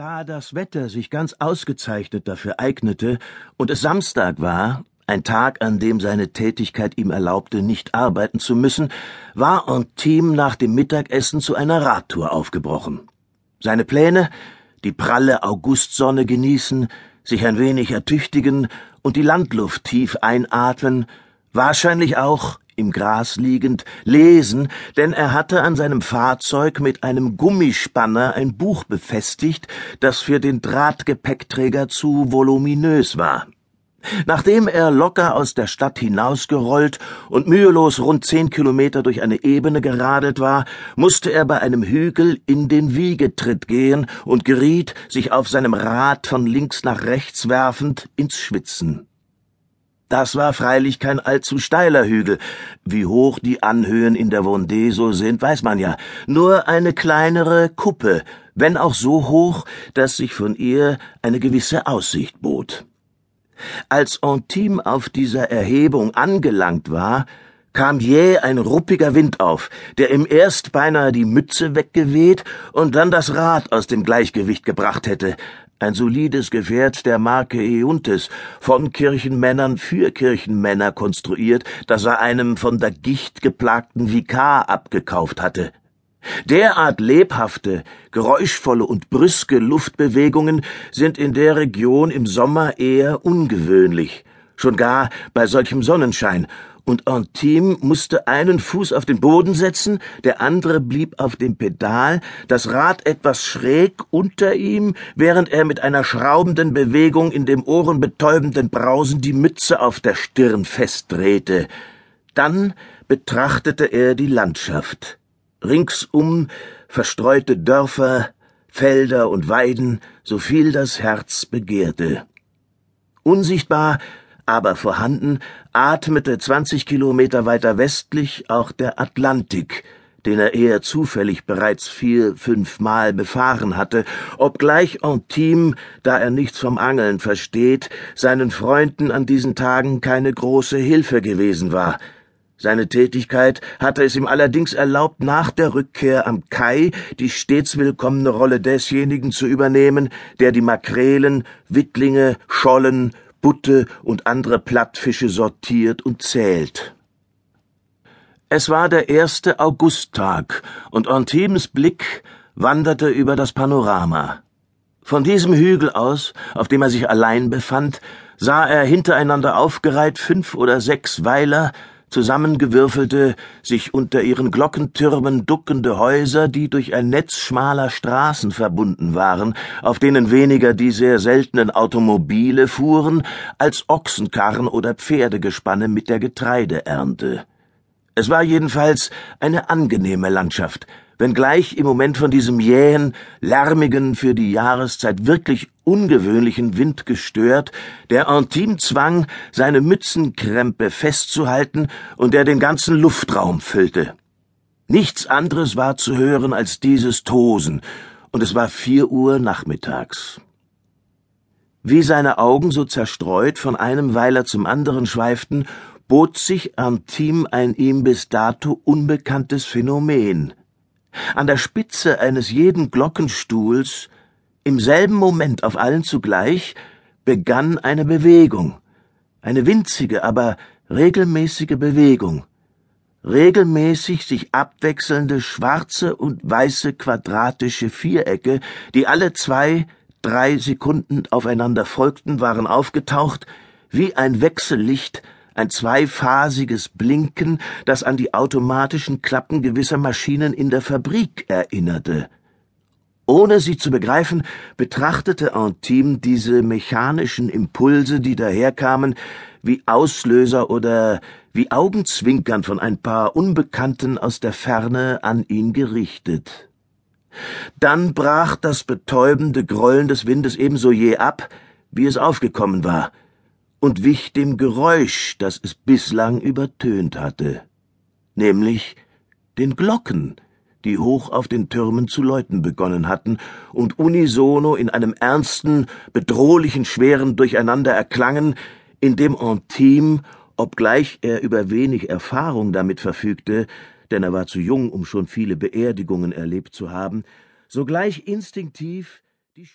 Da das Wetter sich ganz ausgezeichnet dafür eignete und es Samstag war, ein Tag, an dem seine Tätigkeit ihm erlaubte, nicht arbeiten zu müssen, war Antime nach dem Mittagessen zu einer Radtour aufgebrochen. Seine Pläne, die pralle Augustsonne genießen, sich ein wenig ertüchtigen und die Landluft tief einatmen, wahrscheinlich auch im Gras liegend, lesen, denn er hatte an seinem Fahrzeug mit einem Gummispanner ein Buch befestigt, das für den Drahtgepäckträger zu voluminös war. Nachdem er locker aus der Stadt hinausgerollt und mühelos rund zehn Kilometer durch eine Ebene geradelt war, musste er bei einem Hügel in den Wiegetritt gehen und geriet, sich auf seinem Rad von links nach rechts werfend, ins Schwitzen. Das war freilich kein allzu steiler Hügel. Wie hoch die Anhöhen in der Vendée so sind, weiß man ja. Nur eine kleinere Kuppe, wenn auch so hoch, dass sich von ihr eine gewisse Aussicht bot. Als Antime auf dieser Erhebung angelangt war, kam jäh ein ruppiger Wind auf, der ihm erst beinahe die Mütze weggeweht und dann das Rad aus dem Gleichgewicht gebracht hätte, ein solides Gefährt der Marke Euntes, von Kirchenmännern für Kirchenmänner konstruiert, das er einem von der Gicht geplagten Vikar abgekauft hatte. Derart lebhafte, geräuschvolle und brüske Luftbewegungen sind in der Region im Sommer eher ungewöhnlich, schon gar bei solchem Sonnenschein, und Antime musste einen Fuß auf den Boden setzen, der andere blieb auf dem Pedal, das Rad etwas schräg unter ihm, während er mit einer schraubenden Bewegung in dem ohrenbetäubenden Brausen die Mütze auf der Stirn festdrehte. Dann betrachtete er die Landschaft. Ringsum verstreute Dörfer, Felder und Weiden, so viel das Herz begehrte. Unsichtbar aber vorhanden, atmete zwanzig Kilometer weiter westlich auch der Atlantik, den er eher zufällig bereits vier, fünfmal befahren hatte, obgleich Antime, da er nichts vom Angeln versteht, seinen Freunden an diesen Tagen keine große Hilfe gewesen war. Seine Tätigkeit hatte es ihm allerdings erlaubt, nach der Rückkehr am Kai die stets willkommene Rolle desjenigen zu übernehmen, der die Makrelen, Wittlinge, Schollen, Butte und andere Plattfische sortiert und zählt. Es war der erste Augusttag, und Antimes Blick wanderte über das Panorama. Von diesem Hügel aus, auf dem er sich allein befand, sah er hintereinander aufgereiht fünf oder sechs Weiler, zusammengewürfelte, sich unter ihren Glockentürmen duckende Häuser, die durch ein Netz schmaler Straßen verbunden waren, auf denen weniger die sehr seltenen Automobile fuhren, als Ochsenkarren oder Pferdegespanne mit der Getreideernte. Es war jedenfalls eine angenehme Landschaft, wenngleich im Moment von diesem jähen, lärmigen, für die Jahreszeit wirklich ungewöhnlichen Wind gestört, der Antime zwang, seine Mützenkrempe festzuhalten und der den ganzen Luftraum füllte. Nichts anderes war zu hören als dieses Tosen, und es war vier Uhr nachmittags. Wie seine Augen so zerstreut von einem Weiler zum anderen schweiften, bot sich Antime ein ihm bis dato unbekanntes Phänomen. An der Spitze eines jeden Glockenstuhls, im selben Moment auf allen zugleich, begann eine Bewegung, eine winzige, aber regelmäßige Bewegung, regelmäßig sich abwechselnde schwarze und weiße quadratische Vierecke, die alle zwei, drei Sekunden aufeinander folgten, waren aufgetaucht, wie ein Wechsellicht ein zweiphasiges Blinken, das an die automatischen Klappen gewisser Maschinen in der Fabrik erinnerte. Ohne sie zu begreifen, betrachtete Antime diese mechanischen Impulse, die daherkamen, wie Auslöser oder wie Augenzwinkern von ein paar Unbekannten aus der Ferne an ihn gerichtet. Dann brach das betäubende Grollen des Windes ebenso je ab, wie es aufgekommen war, und wich dem Geräusch, das es bislang übertönt hatte, nämlich den Glocken, die hoch auf den Türmen zu läuten begonnen hatten und unisono in einem ernsten, bedrohlichen, schweren Durcheinander erklangen, in dem Antime, obgleich er über wenig Erfahrung damit verfügte, denn er war zu jung, um schon viele Beerdigungen erlebt zu haben, sogleich instinktiv die